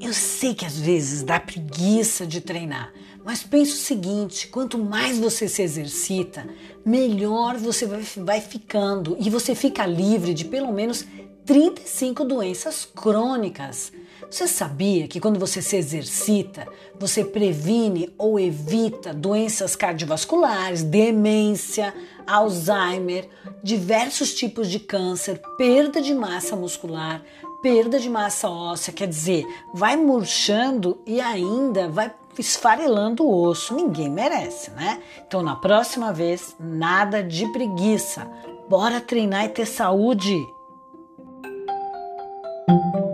Eu sei que às vezes dá preguiça de treinar, mas pense o seguinte: quanto mais você se exercita, melhor você vai, ficando e você fica livre de pelo menos 35 doenças crônicas. Você sabia que quando você se exercita, você previne ou evita doenças cardiovasculares, demência, Alzheimer, diversos tipos de câncer, perda de massa muscular, perda de massa óssea, quer dizer, vai murchando e ainda vai esfarelando o osso. Ninguém merece, né? Então, na próxima vez, nada de preguiça. Bora treinar e ter saúde! thank you